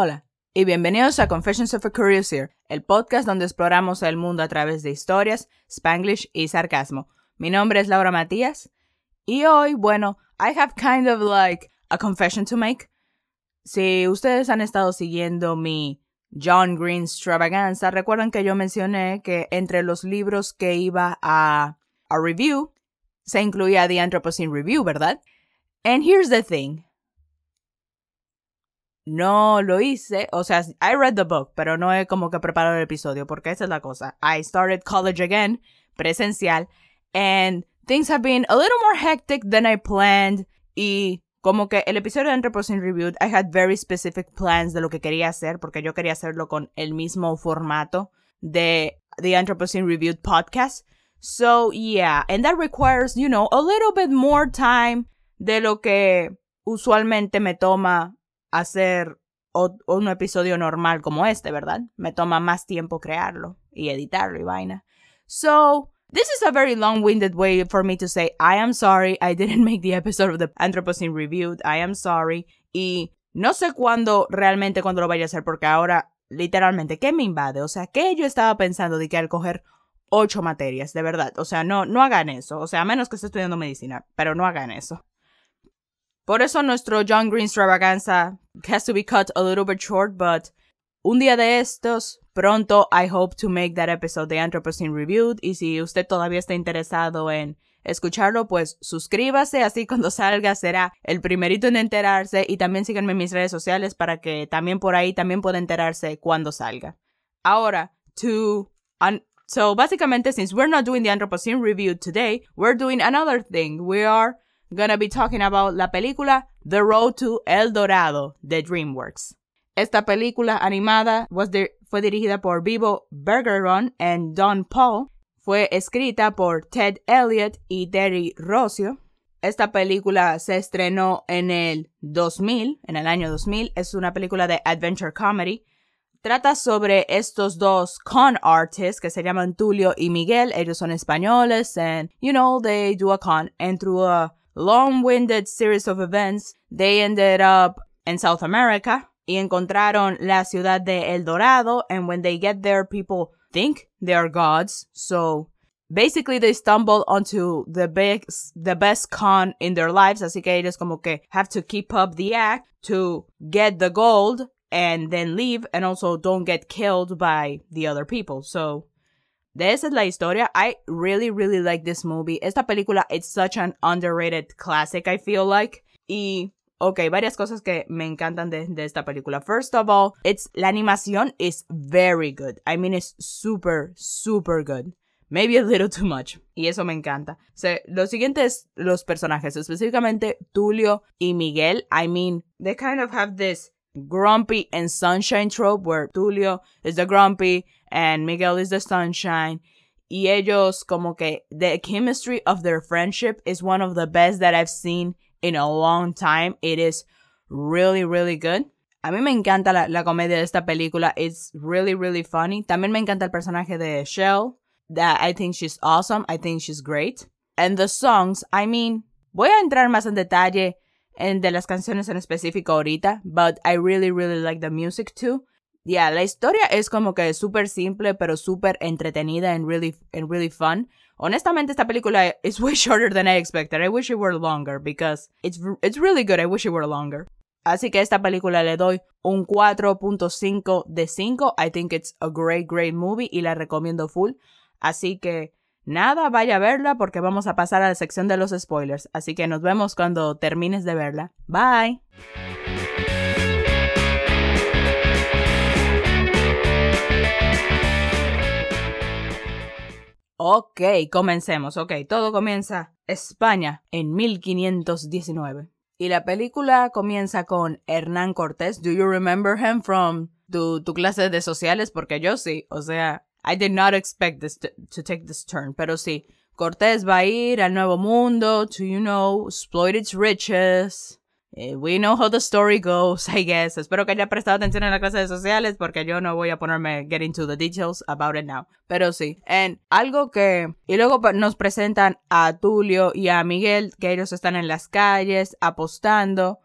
Hola y bienvenidos a Confessions of a Curiouser, el podcast donde exploramos el mundo a través de historias, spanglish y sarcasmo. Mi nombre es Laura Matías y hoy, bueno, I have kind of like a confession to make. Si ustedes han estado siguiendo mi John Green extravaganza, recuerdan que yo mencioné que entre los libros que iba a, a review se incluía The Anthropocene Review, ¿verdad? And here's the thing. No lo hice, o sea, I read the book, pero no he como que preparado el episodio, porque esa es la cosa. I started college again, presencial, and things have been a little more hectic than I planned. Y como que el episodio de Anthropocene Reviewed, I had very specific plans de lo que quería hacer, porque yo quería hacerlo con el mismo formato de The Anthropocene Reviewed podcast. So, yeah, and that requires, you know, a little bit more time de lo que usualmente me toma hacer un episodio normal como este, ¿verdad? Me toma más tiempo crearlo y editarlo y vaina. So, this is a very long-winded way for me to say I am sorry I didn't make the episode of the Anthropocene Reviewed. I am sorry. Y no sé cuándo realmente cuándo lo vaya a hacer porque ahora literalmente ¿qué me invade? O sea, ¿qué yo estaba pensando de que al coger ocho materias, de verdad. O sea, no, no hagan eso. O sea, a menos que esté estudiando medicina, pero no hagan eso. Por eso nuestro John Green extravaganza has to be cut a little bit short, but un día de estos, pronto I hope to make that episode de Anthropocene Reviewed. Y si usted todavía está interesado en escucharlo, pues suscríbase, así cuando salga será el primerito en enterarse y también síganme en mis redes sociales para que también por ahí también pueda enterarse cuando salga. Ahora, to... so, básicamente, since we're not doing the Anthropocene Review today, we're doing another thing. We are gonna be talking about la película The Road to El Dorado de DreamWorks. Esta película animada was fue dirigida por Vivo Bergeron y Don Paul. Fue escrita por Ted Elliott y Terry Rossio. Esta película se estrenó en el 2000, en el año 2000. Es una película de adventure comedy. Trata sobre estos dos con artists que se llaman Tulio y Miguel. Ellos son españoles and, you know, they do a con. And through a long-winded series of events, they ended up in South America y encontraron la ciudad de El Dorado. And when they get there, people think they are gods. So basically they stumble onto the big, the best con in their lives. Así que ellos como que have to keep up the act to get the gold and then leave and also don't get killed by the other people. So Esa es la historia. I really, really like this movie. Esta película, it's such an underrated classic, I feel like. Y, ok, varias cosas que me encantan de, de esta película. First of all, it's, la animación is very good. I mean, it's super, super good. Maybe a little too much. Y eso me encanta. So, lo siguiente es los personajes, específicamente Tulio y Miguel. I mean, they kind of have this grumpy and sunshine trope where Tulio is the grumpy and Miguel is the sunshine. Y ellos como que the chemistry of their friendship is one of the best that I've seen in a long time. It is really, really good. A mí me encanta la, la comedia de esta película. It's really, really funny. También me encanta el personaje de Shell. That I think she's awesome. I think she's great. And the songs, I mean, voy a entrar más en detalle en de las canciones en específico ahorita, but I really, really like the music too. Yeah, la historia es como que súper simple, pero súper entretenida and really, and really fun. Honestamente, esta película is way shorter than I expected. I wish it were longer because it's, it's really good. I wish it were longer. Así que a esta película le doy un 4.5 de 5. I think it's a great, great movie y la recomiendo full. Así que nada, vaya a verla porque vamos a pasar a la sección de los spoilers. Así que nos vemos cuando termines de verla. Bye. Ok, comencemos. Ok, todo comienza España en 1519. Y la película comienza con Hernán Cortés. Do you remember him from tu, tu clase de sociales? Porque yo sí. O sea, I did not expect this to, to take this turn. Pero sí, Cortés va a ir al Nuevo Mundo to, you know, exploit its riches. Eh, we know how the story goes, I guess. Espero que haya prestado atención en la clase de sociales porque yo no voy a ponerme get into the details about it now. Pero sí. En algo que... Y luego nos presentan a Tulio y a Miguel que ellos están en las calles apostando.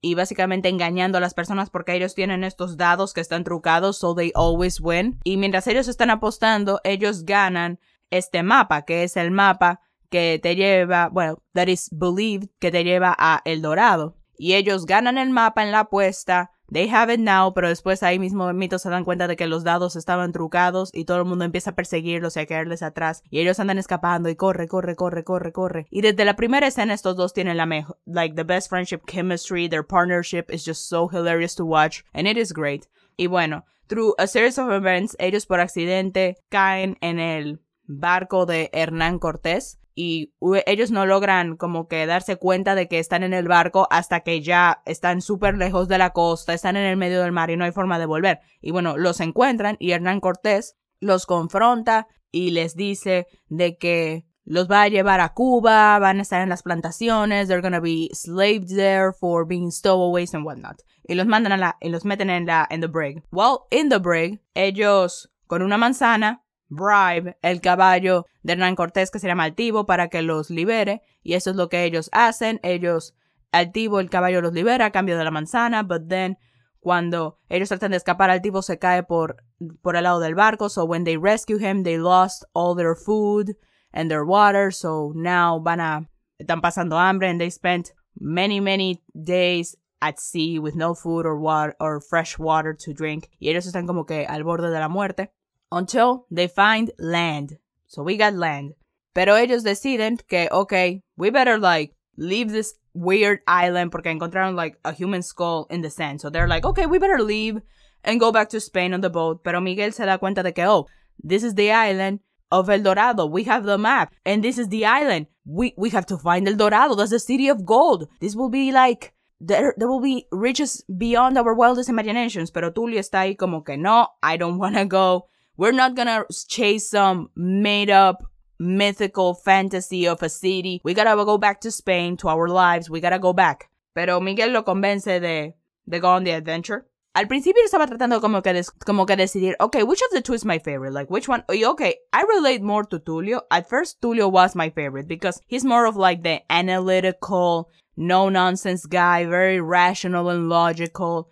y básicamente engañando a las personas porque ellos tienen estos dados que están trucados, so they always win. Y mientras ellos están apostando, ellos ganan este mapa, que es el mapa que te lleva, bueno, that is believed que te lleva a El Dorado. Y ellos ganan el mapa en la apuesta They have it now, pero después ahí mismo mitos se dan cuenta de que los dados estaban trucados y todo el mundo empieza a perseguirlos y a caerles atrás. Y ellos andan escapando y corre, corre, corre, corre, corre. Y desde la primera escena estos dos tienen la mejor, like the best friendship chemistry. Their partnership is just so hilarious to watch and it is great. Y bueno, through a series of events, ellos por accidente caen en el barco de Hernán Cortés y ellos no logran como que darse cuenta de que están en el barco hasta que ya están súper lejos de la costa, están en el medio del mar y no hay forma de volver. Y bueno, los encuentran y Hernán Cortés los confronta y les dice de que los va a llevar a Cuba, van a estar en las plantaciones, they're gonna be slaved there for being stowaways and whatnot. Y los mandan a la, y los meten en la, en the brig. Well, in the brig, ellos con una manzana bribe el caballo de Hernán Cortés que se llama Altivo para que los libere. Y eso es lo que ellos hacen. Ellos Altivo el caballo los libera a cambio de la manzana. But then cuando ellos tratan de escapar Altivo se cae por por el lado del barco. So when they rescue him they lost all their food and their water. So now van a están pasando hambre. And they spent many many days at sea with no food or water or fresh water to drink. Y ellos están como que al borde de la muerte until they find land. So we got land. Pero ellos deciden que, okay, we better like leave this weird island porque encontraron like a human skull in the sand. So they're like, okay, we better leave and go back to Spain on the boat. Pero Miguel se da cuenta de que, oh, this is the island of El Dorado. We have the map. And this is the island. We, we have to find El Dorado. That's the city of gold. This will be like, there, there will be riches beyond our wildest imaginations. Pero Tulio está ahí como que, no, I don't want to go. We're not gonna chase some made up mythical fantasy of a city. We gotta go back to Spain, to our lives. We gotta go back. Pero Miguel lo convence de, de go on the adventure. Al principio estaba tratando como que, des, como que decidir, okay, which of the two is my favorite? Like, which one? Okay, I relate more to Tulio. At first, Tulio was my favorite because he's more of like the analytical, no nonsense guy, very rational and logical.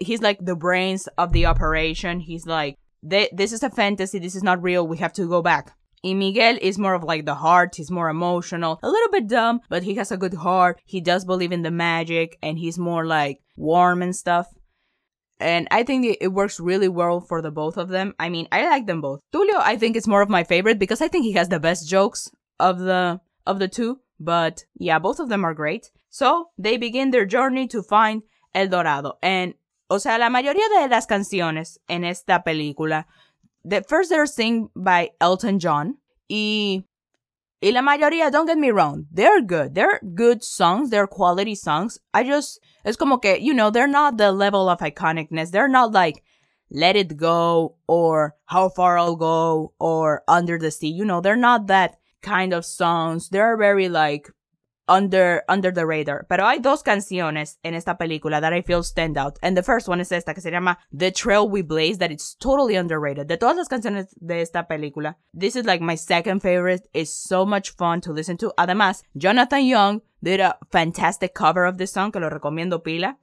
He's like the brains of the operation. He's like, this is a fantasy, this is not real, we have to go back. Y Miguel is more of like the heart, he's more emotional, a little bit dumb, but he has a good heart, he does believe in the magic, and he's more like warm and stuff. And I think it works really well for the both of them. I mean, I like them both. Tulio, I think is more of my favorite because I think he has the best jokes of the of the two. But yeah, both of them are great. So they begin their journey to find El Dorado. And O sea, la mayoría de las canciones en esta película, the first they're sing by Elton John y y la mayoría, don't get me wrong, they're good. They're good songs, they're quality songs. I just es como que, you know, they're not the level of iconicness. They're not like Let It Go or How Far I'll Go or Under the Sea. You know, they're not that kind of songs. They're very like under under the radar. Pero hay dos canciones en esta película that I feel stand out. And the first one es esta que se llama The Trail We Blaze that it's totally underrated. De todas las canciones de esta película, this is like my second favorite. It's so much fun to listen to. Además, Jonathan Young did a fantastic cover of this song que lo recomiendo pila.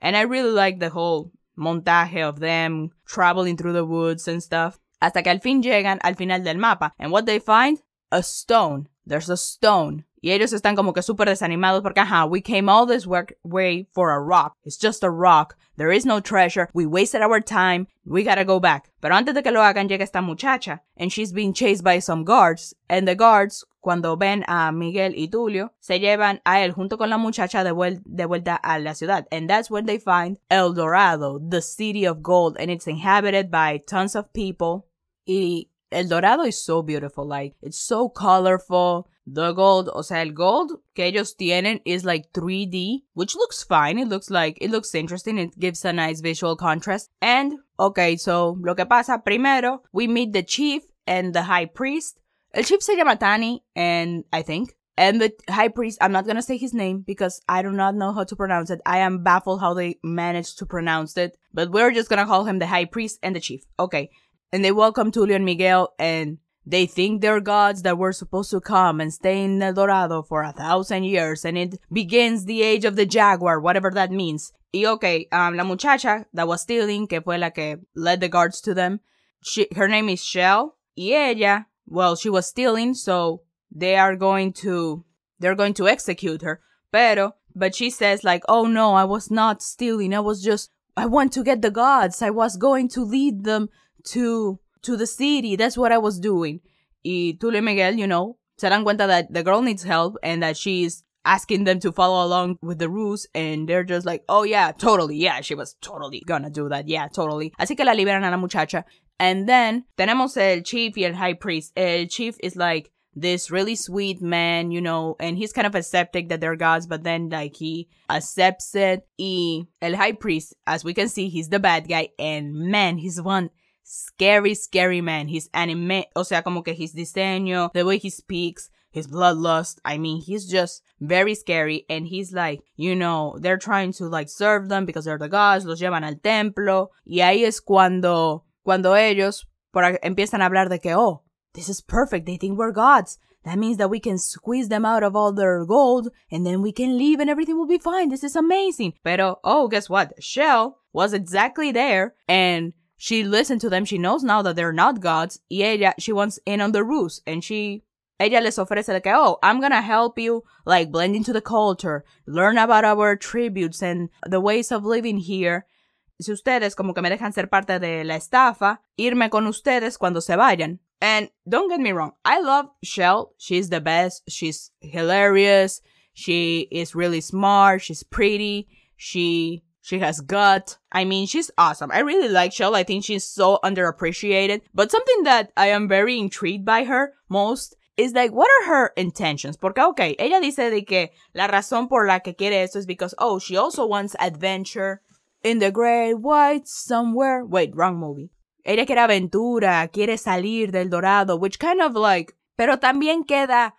And I really like the whole montaje of them traveling through the woods and stuff. Hasta que al fin llegan al final del mapa. And what they find? A stone. There's a stone Y ellos están como que súper desanimados porque, ajá, we came all this way for a rock. It's just a rock. There is no treasure. We wasted our time. We gotta go back. Pero antes de que lo hagan, llega esta muchacha. And she's being chased by some guards. And the guards, cuando ven a Miguel y Tulio, se llevan a él junto con la muchacha de, vuel de vuelta a la ciudad. And that's when they find El Dorado, the city of gold. And it's inhabited by tons of people. Y El Dorado is so beautiful. Like, it's so colorful. The gold, o sea, el gold que ellos tienen is like 3D, which looks fine. It looks like, it looks interesting. It gives a nice visual contrast. And, okay, so, lo que pasa, primero, we meet the chief and the high priest. El chief se llama Tani, and I think. And the high priest, I'm not gonna say his name because I do not know how to pronounce it. I am baffled how they managed to pronounce it. But we're just gonna call him the high priest and the chief. Okay. And they welcome Tulio and Miguel and they think they're gods that were supposed to come and stay in El Dorado for a thousand years and it begins the age of the jaguar, whatever that means. Y okay, um, la muchacha that was stealing, que fue la que led the guards to them, she, her name is Chel. Y ella, well, she was stealing, so they are going to, they're going to execute her. Pero, but she says like, oh no, I was not stealing. I was just, I want to get the gods. I was going to lead them to, to the city. That's what I was doing. Y Tulio Miguel, you know, se dan cuenta that the girl needs help and that she's asking them to follow along with the rules and they're just like, oh yeah, totally, yeah, she was totally gonna do that, yeah, totally. Así que la liberan a la muchacha. And then tenemos el chief y el high priest. El chief is like this really sweet man, you know, and he's kind of accepting that they're gods, but then like he accepts it. Y el high priest, as we can see, he's the bad guy and man, he's one scary, scary man. He's anime, o sea, como que his diseño, the way he speaks, his bloodlust. I mean, he's just very scary. And he's like, you know, they're trying to like serve them because they're the gods, los llevan al templo. Y ahí es cuando, cuando ellos por, empiezan a hablar de que, oh, this is perfect. They think we're gods. That means that we can squeeze them out of all their gold and then we can leave and everything will be fine. This is amazing. Pero, oh, guess what? Chel was exactly there and she listened to them. She knows now that they're not gods. Y ella, she wants in on the ruse. And she, ella les ofrece que, oh, I'm gonna help you, like, blend into the culture, learn about our tributes and the ways of living here. Si ustedes como que me dejan ser parte de la estafa, irme con ustedes cuando se vayan. And don't get me wrong, I love Chel. She's the best. She's hilarious. She is really smart. She's pretty. She she has gut. I mean, she's awesome. I really like Chel. I think she's so underappreciated. But something that I am very intrigued by her most is like, what are her intentions? Porque, okay, ella dice de que la razón por la que quiere esto is because, oh, she also wants adventure in the great white somewhere. Wait, wrong movie. Ella quiere aventura, quiere salir del dorado, which kind of like, pero también queda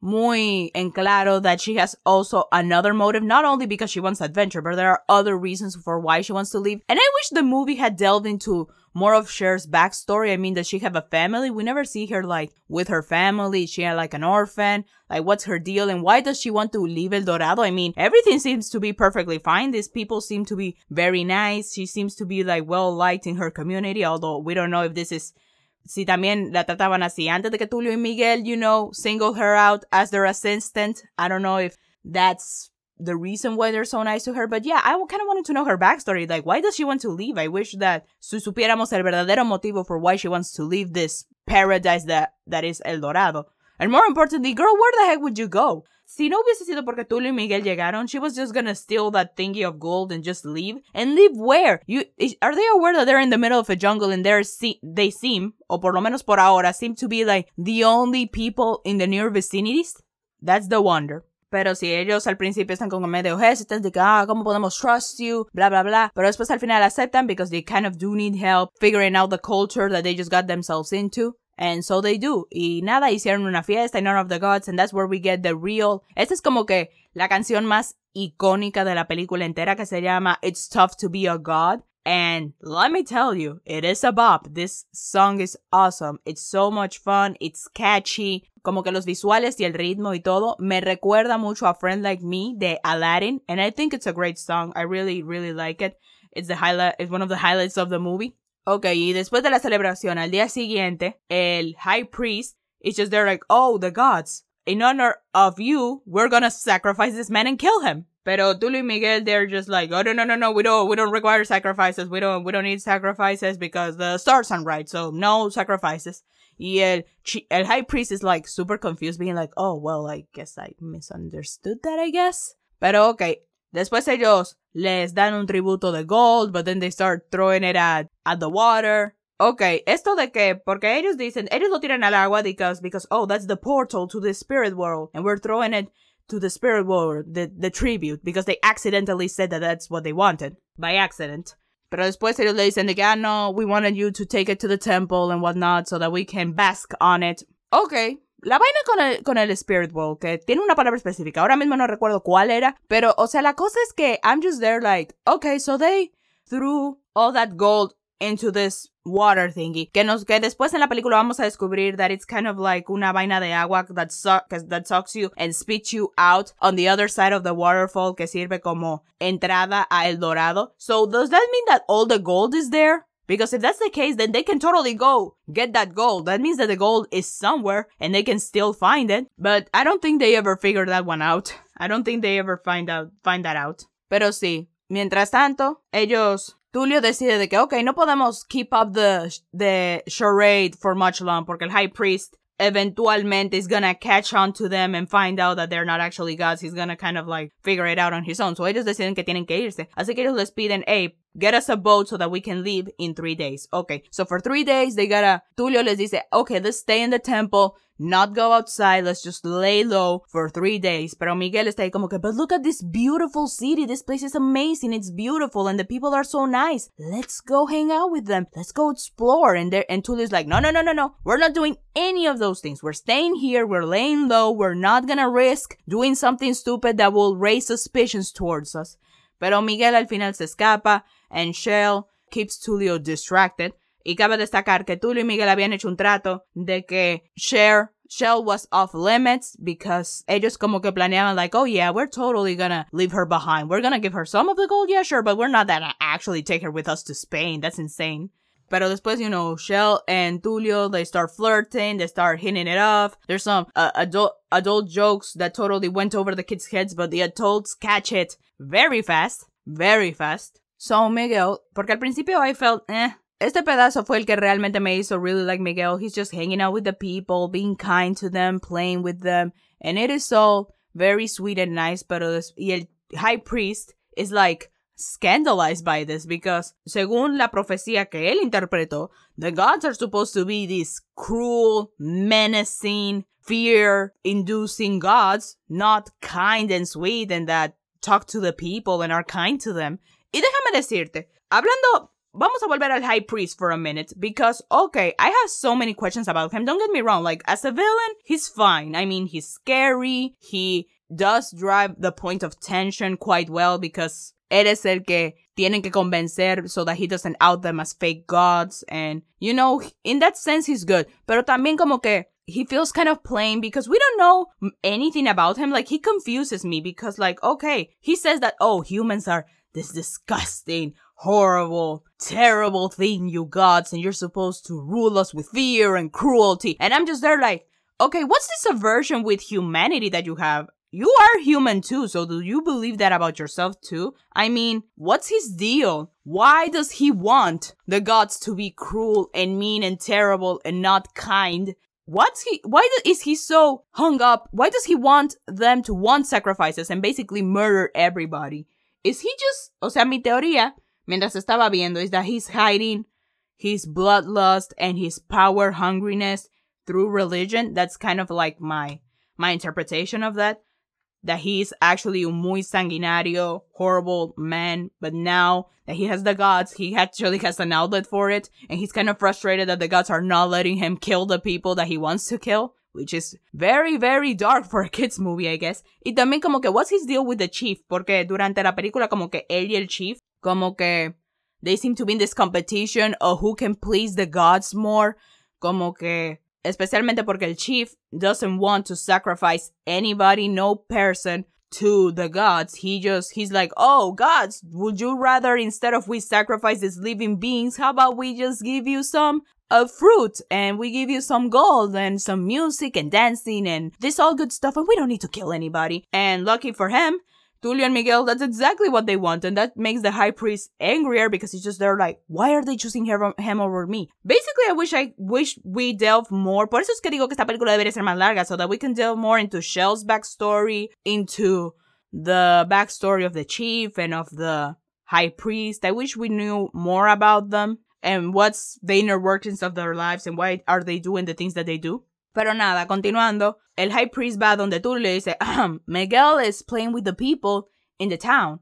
muy en claro that she has also another motive, not only because she wants adventure, but there are other reasons for why she wants to leave. And I wish the movie had delved into more of Chel's backstory. I mean, does she have a family? We never see her like with her family. she had like an orphan? Like, what's her deal? And why does she want to leave El Dorado? I mean, everything seems to be perfectly fine. These people seem to be very nice. She seems to be like well liked in her community, although we don't know if this is si también la trataban así antes de que Tulio y Miguel, you know, single her out as their assistant. I don't know if that's the reason why they're so nice to her, but yeah, I kind of wanted to know her backstory. Like, why does she want to leave? I wish that su supiéramos el verdadero motivo for why she wants to leave this paradise that, that is El Dorado. And more importantly, girl, where the heck would you go? Si no hubiese sido porque Tulio y Miguel llegaron, she was just gonna steal that thingy of gold and just leave. And leave where? You are they aware that they're in the middle of a jungle and they're se they seem, or por lo menos por ahora, seem to be like the only people in the near vicinities? That's the wonder. Pero si ellos al principio están como medio hesitant de que, ah, ¿cómo podemos trust you? Bla, bla, bla. Pero después al final aceptan because they kind of do need help figuring out the culture that they just got themselves into. And so they do. Y nada, hicieron una fiesta in honor of the gods, and that's where we get the real. Esta es como que la canción más icónica de la película entera que se llama It's Tough to Be a God. And let me tell you, it is a bop. This song is awesome. It's so much fun. It's catchy. Como que los visuales y el ritmo y todo me recuerda mucho a Friend Like Me de Aladdin. And I think it's a great song. I really, really like it. It's the highlight, it's one of the highlights of the movie. Ok, y después de la celebración, al día siguiente, el high priest is just there like, oh, the gods, in honor of you, we're gonna sacrifice this man and kill him. Pero Tulio y Miguel, they're just like, oh no no no no, we don't we don't require sacrifices, we don't we don't need sacrifices because the stars aren't right, so no sacrifices. Y el el high priest is like super confused, being like, oh well, I guess I misunderstood that, I guess. Pero okay, Después ellos les dan un tributo de gold, but then they start throwing it at, at the water. Ok, esto de que, porque ellos dicen, ellos lo tiran al agua because, because, oh, that's the portal to the spirit world, and we're throwing it to the spirit world, the, the tribute, because they accidentally said that that's what they wanted, by accident. Pero después ellos le dicen de que, ah, no, we wanted you to take it to the temple and whatnot so that we can bask on it. Ok, la vaina con el, con el Spirit World, que tiene una palabra específica, ahora mismo no recuerdo cuál era, pero, o sea, la cosa es que I'm just there like, okay, so they threw all that gold into this water thingy. Que, nos, que después en la película vamos a descubrir that it's kind of like una vaina de agua that, suck, that sucks you and spits you out on the other side of the waterfall que sirve como entrada a El Dorado. So does that mean that all the gold is there? Because if that's the case, then they can totally go get that gold. That means that the gold is somewhere and they can still find it. But I don't think they ever figure that one out. I don't think they ever find out, find that out. Pero sí, mientras tanto, ellos Tulio decide de que, ok, no podemos keep up the, the charade for much long porque el High Priest eventualmente is gonna catch on to them and find out that they're not actually gods. He's gonna kind of like figure it out on his own. So ellos deciden que tienen que irse. Así que ellos les piden, hey, get us a boat so that we can leave in three days. Okay. So for three days, they gotta, Tulio les dice, okay, let's stay in the temple not go outside, let's just lay low for three days. Pero Miguel está ahí como que, but look at this beautiful city, this place is amazing, it's beautiful, and the people are so nice. Let's go hang out with them, let's go explore. And there, and Tulio's like, no, no, no, no, no, we're not doing any of those things. We're staying here, we're laying low, we're not gonna risk doing something stupid that will raise suspicions towards us. Pero Miguel al final se escapa, and Chel keeps Tulio distracted. Y cabe destacar que Tulio y Miguel habían hecho un trato de que Chel was off limits because ellos como que planeaban like, oh yeah, we're totally gonna leave her behind. We're gonna give her some of the gold, yeah, sure, but we're not gonna actually take her with us to Spain. That's insane. Pero después, you know, Chel and Tulio, they start flirting, they start hitting it off. There's some uh, adult adult jokes that totally went over the kids' heads, but the adults catch it very fast, very fast. So Miguel, porque al principio I felt, eh, Este pedazo fue el que realmente me hizo really like Miguel. He's just hanging out with the people, being kind to them, playing with them. And it is all very sweet and nice, pero y el high priest is like scandalized by this because según la profecía que él interpretó, the gods are supposed to be these cruel, menacing, fear-inducing gods, not kind and sweet and that talk to the people and are kind to them. Y déjame decirte, hablando vamos a volver al High Priest for a minute because, okay, I have so many questions about him. Don't get me wrong. Like, as a villain, he's fine. I mean, he's scary. He does drive the point of tension quite well because eres el que tienen que convencer so that he doesn't out them as fake gods. And, you know, in that sense, he's good. Pero también como que he feels kind of plain because we don't know anything about him. Like, he confuses me because, like, okay, he says that, oh, humans are this disgusting, horrible, terrible thing, you gods, and you're supposed to rule us with fear and cruelty. And I'm just there like, okay, what's this aversion with humanity that you have? You are human too, so do you believe that about yourself too? I mean, what's his deal? Why does he want the gods to be cruel and mean and terrible and not kind? What's he, why is he so hung up? Why does he want them to want sacrifices and basically murder everybody? Is he just, o sea, mi teoría mientras estaba viendo is that he's hiding his bloodlust and his power hungriness through religion. That's kind of like my my interpretation of that. That he's actually a muy sanguinario, horrible man, but now that he has the gods, he actually has an outlet for it, and he's kind of frustrated that the gods are not letting him kill the people that he wants to kill, which is very, very dark for a kids movie, I guess. Y también como que, what's his deal with the chief? Porque durante la película como que él y el chief como que they seem to be in this competition of who can please the gods more. Como que, especialmente porque el chief doesn't want to sacrifice anybody, no person to the gods. He just, he's like, oh, gods, would you rather instead of we sacrifice these living beings, how about we just give you some of fruit and we give you some gold and some music and dancing and this all good stuff and we don't need to kill anybody. And lucky for him, Tulio and Miguel, that's exactly what they want, and that makes the high priest angrier because he's just there like, why are they choosing him over me? Basically, I wish I wish we delve more. Por eso es que digo que esta película debería ser más larga, so that we can delve more into Chel's backstory, into the backstory of the chief and of the high priest. I wish we knew more about them and what's the inner workings of their lives and why are they doing the things that they do. Pero nada, continuando, el High Priest va donde tú le dice, Miguel is playing with the people in the town.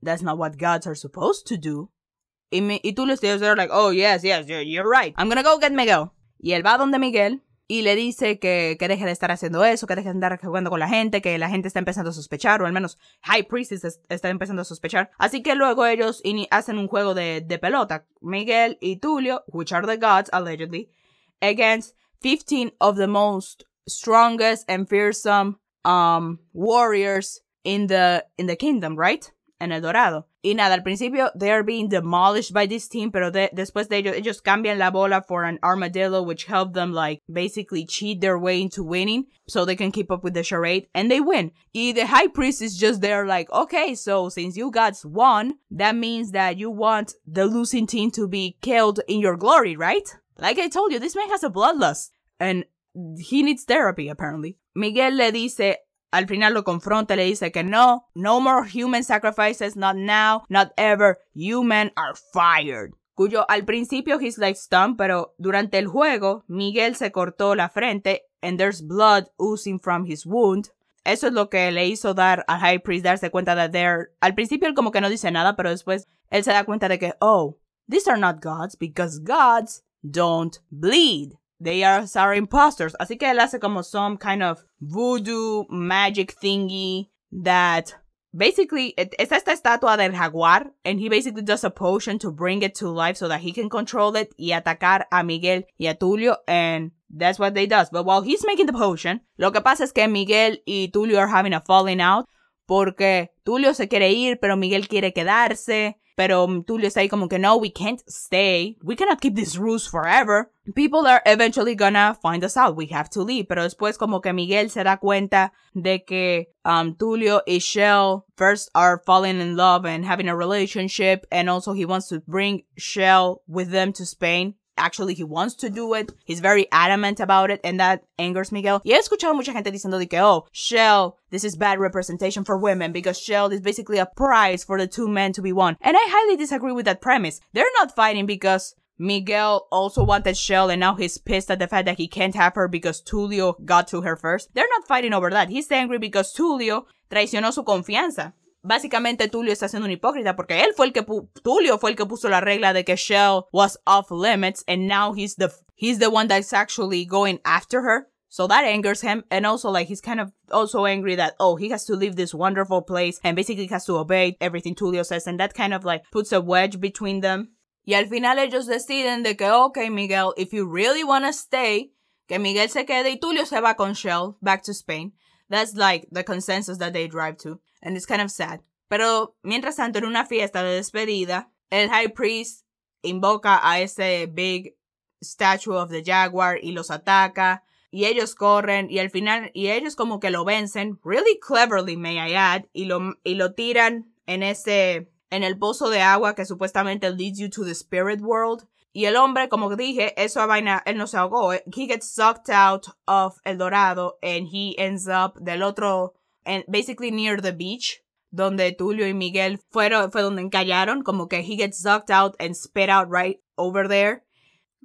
That's not what gods are supposed to do. Y, me, y le dices, like, oh, yes, yes, you're, you're right. I'm gonna go get Miguel. Y él va donde Miguel y le dice que, que, deje de estar haciendo eso, que deje de andar jugando con la gente, que la gente está empezando a sospechar, o al menos High Priestess está empezando a sospechar. Así que luego ellos hacen un juego de, de pelota. Miguel y Tulio, which are the gods, allegedly, against 15 of the most strongest and fearsome um, warriors in the, in the kingdom, right? En el Dorado. Y nada, al principio they are being demolished by this team, pero de, después de ellos, ellos cambian la bola for an armadillo, which help them like basically cheat their way into winning so they can keep up with the charade and they win. Y the high priest is just there like, okay, so since you guys won, that means that you want the losing team to be killed in your glory, right? Like I told you, this man has a bloodlust and he needs therapy apparently. Miguel le dice al final lo confronta le dice que no, no more human sacrifices, not now, not ever, you men are fired. Cuyo al principio he's like stunned, pero durante el juego Miguel se cortó la frente and there's blood oozing from his wound. Eso es lo que le hizo dar al High Priest darse cuenta de there. Al principio él como que no dice nada, pero después él se da cuenta de que, oh, these are not gods because gods don't bleed. They are sorry imposters. Así que él hace como some kind of voodoo magic thingy that basically it's esta estatua del jaguar and he basically does a potion to bring it to life so that he can control it y atacar a Miguel y a Tulio and that's what they does. But while he's making the potion, lo que pasa es que Miguel y Tulio are having a falling out porque Tulio se quiere ir, pero Miguel quiere quedarse. Pero Tulio está ahí como que no, we can't stay. We cannot keep these rules forever. People are eventually gonna find us out. We have to leave. Pero después como que Miguel se da cuenta de que um, Tulio y Chel first are falling in love and having a relationship. And also he wants to bring Chel with them to Spain actually he wants to do it. He's very adamant about it and that angers Miguel. Y he escuchado mucha gente diciendo de que, oh, Chel, this is bad representation for women because Chel is basically a prize for the two men to be won. And I highly disagree with that premise. They're not fighting because Miguel also wanted Chel and now he's pissed at the fact that he can't have her because Tulio got to her first. They're not fighting over that. He's angry because Tulio traicionó su confianza. Básicamente Tulio está siendo un hipócrita porque él fue el que Tulio fue el que puso la regla de que Shell was off limits and now he's the he's the one that's actually going after her. So that angers him and also like he's kind of also angry that oh he has to leave this wonderful place and basically has to obey everything Tulio says and that kind of like puts a wedge between them. Y al final ellos deciden de que okay Miguel if you really want to stay que Miguel se quede y Tulio se va con Shell back to Spain. That's like the consensus that they drive to and it's kind of sad. Pero mientras tanto, en una fiesta de despedida, el High Priest invoca a ese big statue of the Jaguar y los ataca. Y ellos corren y al final, y ellos como que lo vencen, really cleverly, may I add, y lo, y lo tiran en ese, en el pozo de agua que supuestamente leads you to the spirit world. Y el hombre, como dije, eso vaina, él no se ahogó. He gets sucked out of El Dorado and he ends up del otro and basically near the beach, donde Tulio y Miguel fueron, fue donde encallaron, como que he gets sucked out and spit out right over there.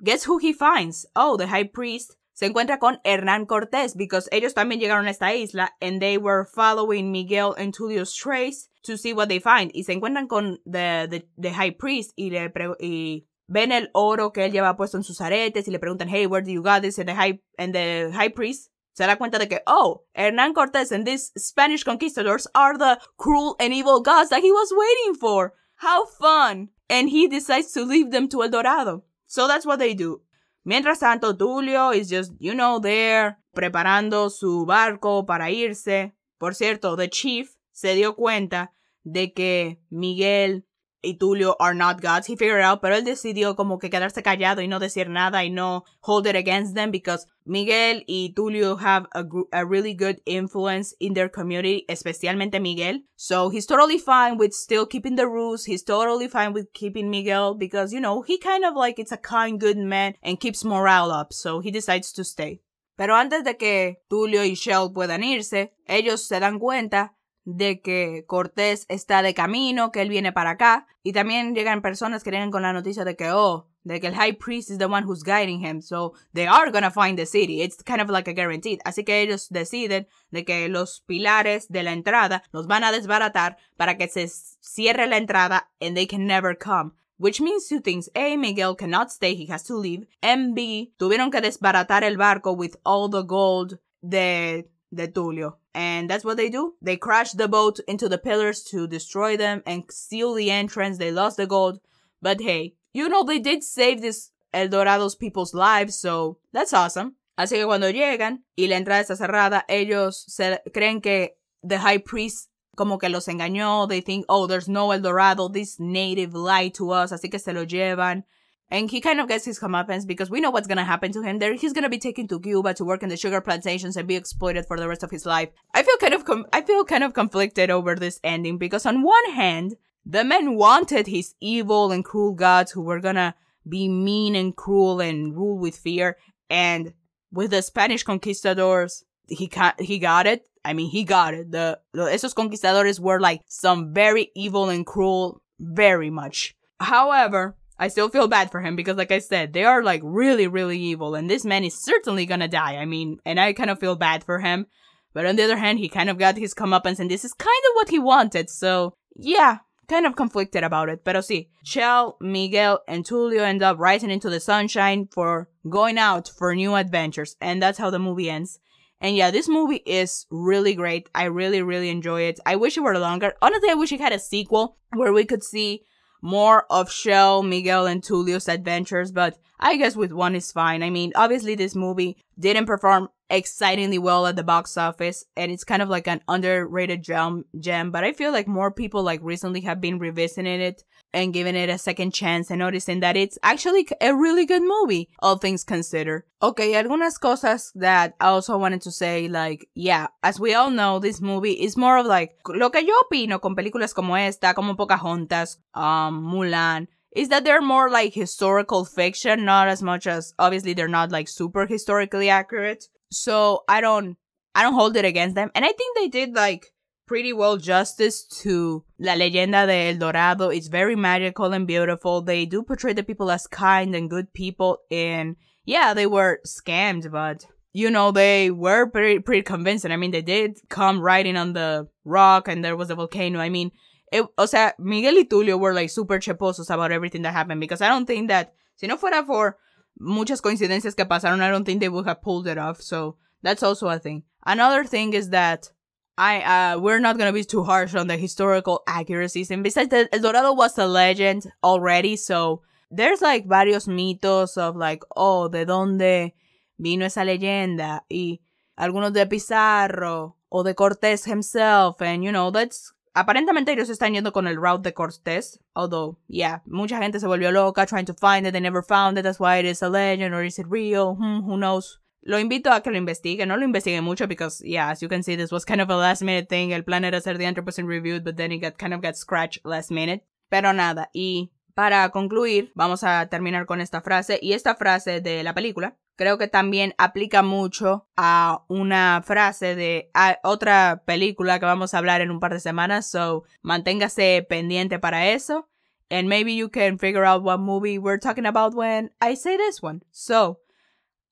Guess who he finds? Oh, the high priest se encuentra con Hernán Cortés because ellos también llegaron a esta isla and they were following Miguel and Tulio's trace to see what they find. Y se encuentran con the, the, the high priest y le y ven el oro que él lleva puesto en sus aretes y le preguntan, hey, where do you got this? And the high, and the high priest se da cuenta de que, oh, Hernán Cortés and these Spanish conquistadors are the cruel and evil gods that he was waiting for. How fun! And he decides to leave them to El Dorado. So that's what they do. Mientras tanto, Tulio is just, you know, there, preparando su barco para irse. Por cierto, the chief se dio cuenta de que Miguel y Tulio are not gods. He figured out, pero él decidió como que quedarse callado y no decir nada y no hold it against them because Miguel y Tulio have a, a really good influence in their community, especialmente Miguel. So he's totally fine with still keeping the rules. He's totally fine with keeping Miguel because, you know, he kind of like it's a kind, good man and keeps morale up. So he decides to stay. Pero antes de que Tulio y Chel puedan irse, ellos se dan cuenta de que Cortés está de camino, que él viene para acá, y también llegan personas que vienen con la noticia de que, oh, de que el High Priest is the one who's guiding him, so they are gonna find the city. It's kind of like a guaranteed. Así que ellos deciden de que los pilares de la entrada los van a desbaratar para que se cierre la entrada and they can never come which means two things. A, Miguel cannot stay, he has to leave. And B, tuvieron que desbaratar el barco with all the gold de, de Tulio. And that's what they do. They crash the boat into the pillars to destroy them and steal the entrance. They lost the gold. But hey, you know, they did save this El Dorado's people's lives, so that's awesome. Así que cuando llegan y la entrada está cerrada, ellos se creen que the high priest como que los engañó. They think, oh, there's no El Dorado. This native lied to us. Así que se lo llevan. And he kind of gets his comeuppance because we know what's gonna happen to him. There, he's gonna be taken to Cuba to work in the sugar plantations and be exploited for the rest of his life. I feel kind of, com- I feel kind of conflicted over this ending because on one hand, the men wanted his evil and cruel gods who were gonna be mean and cruel and rule with fear. And with the Spanish conquistadors, he ca- he got it. I mean, he got it. The, the esos conquistadores were like some very evil and cruel, very much. However, I still feel bad for him because, like I said, they are like really, really evil, and this man is certainly gonna die. I mean, and I kind of feel bad for him. But on the other hand, he kind of got his comeuppance, and this is kind of what he wanted. So yeah, kind of conflicted about it. Pero sí, Chel, Miguel, and Tulio end up rising into the sunshine for going out for new adventures, and that's how the movie ends. And yeah, this movie is really great. I really, really enjoy it. I wish it were longer. Honestly, I wish it had a sequel where we could see more of Chel, Miguel, and Tulio's adventures, but I guess with one is fine. I mean, obviously this movie didn't perform excitingly well at the box office and it's kind of like an underrated gem gem but i feel like more people like recently have been revisiting it and giving it a second chance and noticing that it's actually a really good movie all things considered okay algunas cosas that i also wanted to say like yeah as we all know this movie is more of like lo que yo opino con películas como esta como pocahontas um mulan is that they're more like historical fiction, not as much as obviously they're not like super historically accurate. So I don't I don't hold it against them. And I think they did like pretty well justice to La Leyenda de El Dorado. It's very magical and beautiful. They do portray the people as kind and good people and yeah, they were scammed, but you know, they were pretty pretty convincing. I mean, they did come riding on the rock and there was a volcano. I mean, it, o sea, Miguel y Tulio were like super cheposos about everything that happened because I don't think that, si no fuera for muchas coincidencias que pasaron, I don't think they would have pulled it off. So that's also a thing. Another thing is that I uh we're not gonna be too harsh on the historical accuracies. And besides that, El Dorado was a legend already, so there's like varios mitos of like, oh, de dónde vino esa leyenda y algunos de Pizarro o de Cortés himself, and you know that's aparentemente ellos están yendo con el route de Cortés. Although, yeah, mucha gente se volvió loca trying to find it. They never found it. That's why it is a legend or is it real? Hmm, who knows? Lo invito a que lo investiguen. No lo investiguen mucho because, yeah, as you can see, this was kind of a last minute thing. El plan era hacer the 100% reviewed, but then it kind of got scratched last minute. Pero nada, y para concluir, vamos a terminar con esta frase. Y esta frase de la película creo que también aplica mucho a una frase de otra película que vamos a hablar en un par de semanas. So, manténgase pendiente para eso. And maybe you can figure out what movie we're talking about when I say this one. So,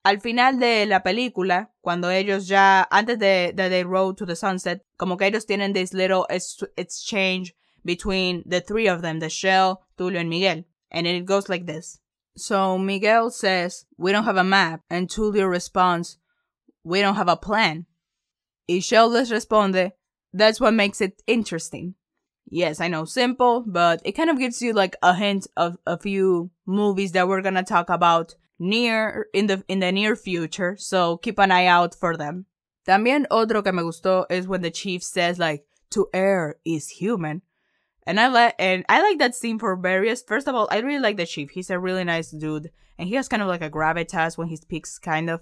al final de la película, cuando ellos ya, antes de, de The Road to the Sunset, como que ellos tienen this little exchange between the three of them, the Chel, Tulio, and Miguel. And it goes like this. So Miguel says, We don't have a map. And Tulio responds, We don't have a plan. Y Chel les responde, That's what makes it interesting. Yes, I know, simple, but it kind of gives you like a hint of a few movies that we're gonna talk about near in the in the near future, so keep an eye out for them. También otro que me gustó is when the chief says like to err is human. And I like and I like that scene for various. First of all, I really like the chief. He's a really nice dude, and he has kind of like a gravitas when he speaks, kind of.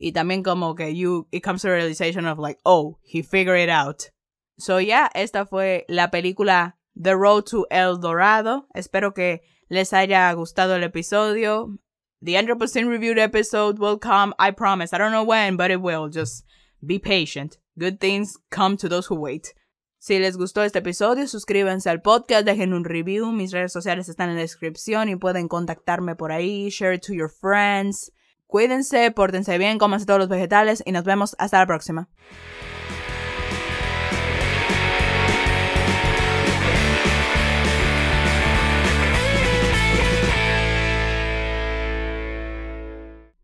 Y también como que you, it comes to a realization of like, oh, he figured it out. So yeah, esta fue la película The Road to El Dorado. Espero que les haya gustado el episodio. The 100% reviewed episode will come, I promise. I don't know when, but it will. Just be patient. Good things come to those who wait. Si les gustó este episodio, suscríbanse al podcast, dejen un review. Mis redes sociales están en la descripción y pueden contactarme por ahí. Share it to your friends. Cuídense, pórtense bien, cómanse todos los vegetales y nos vemos hasta la próxima.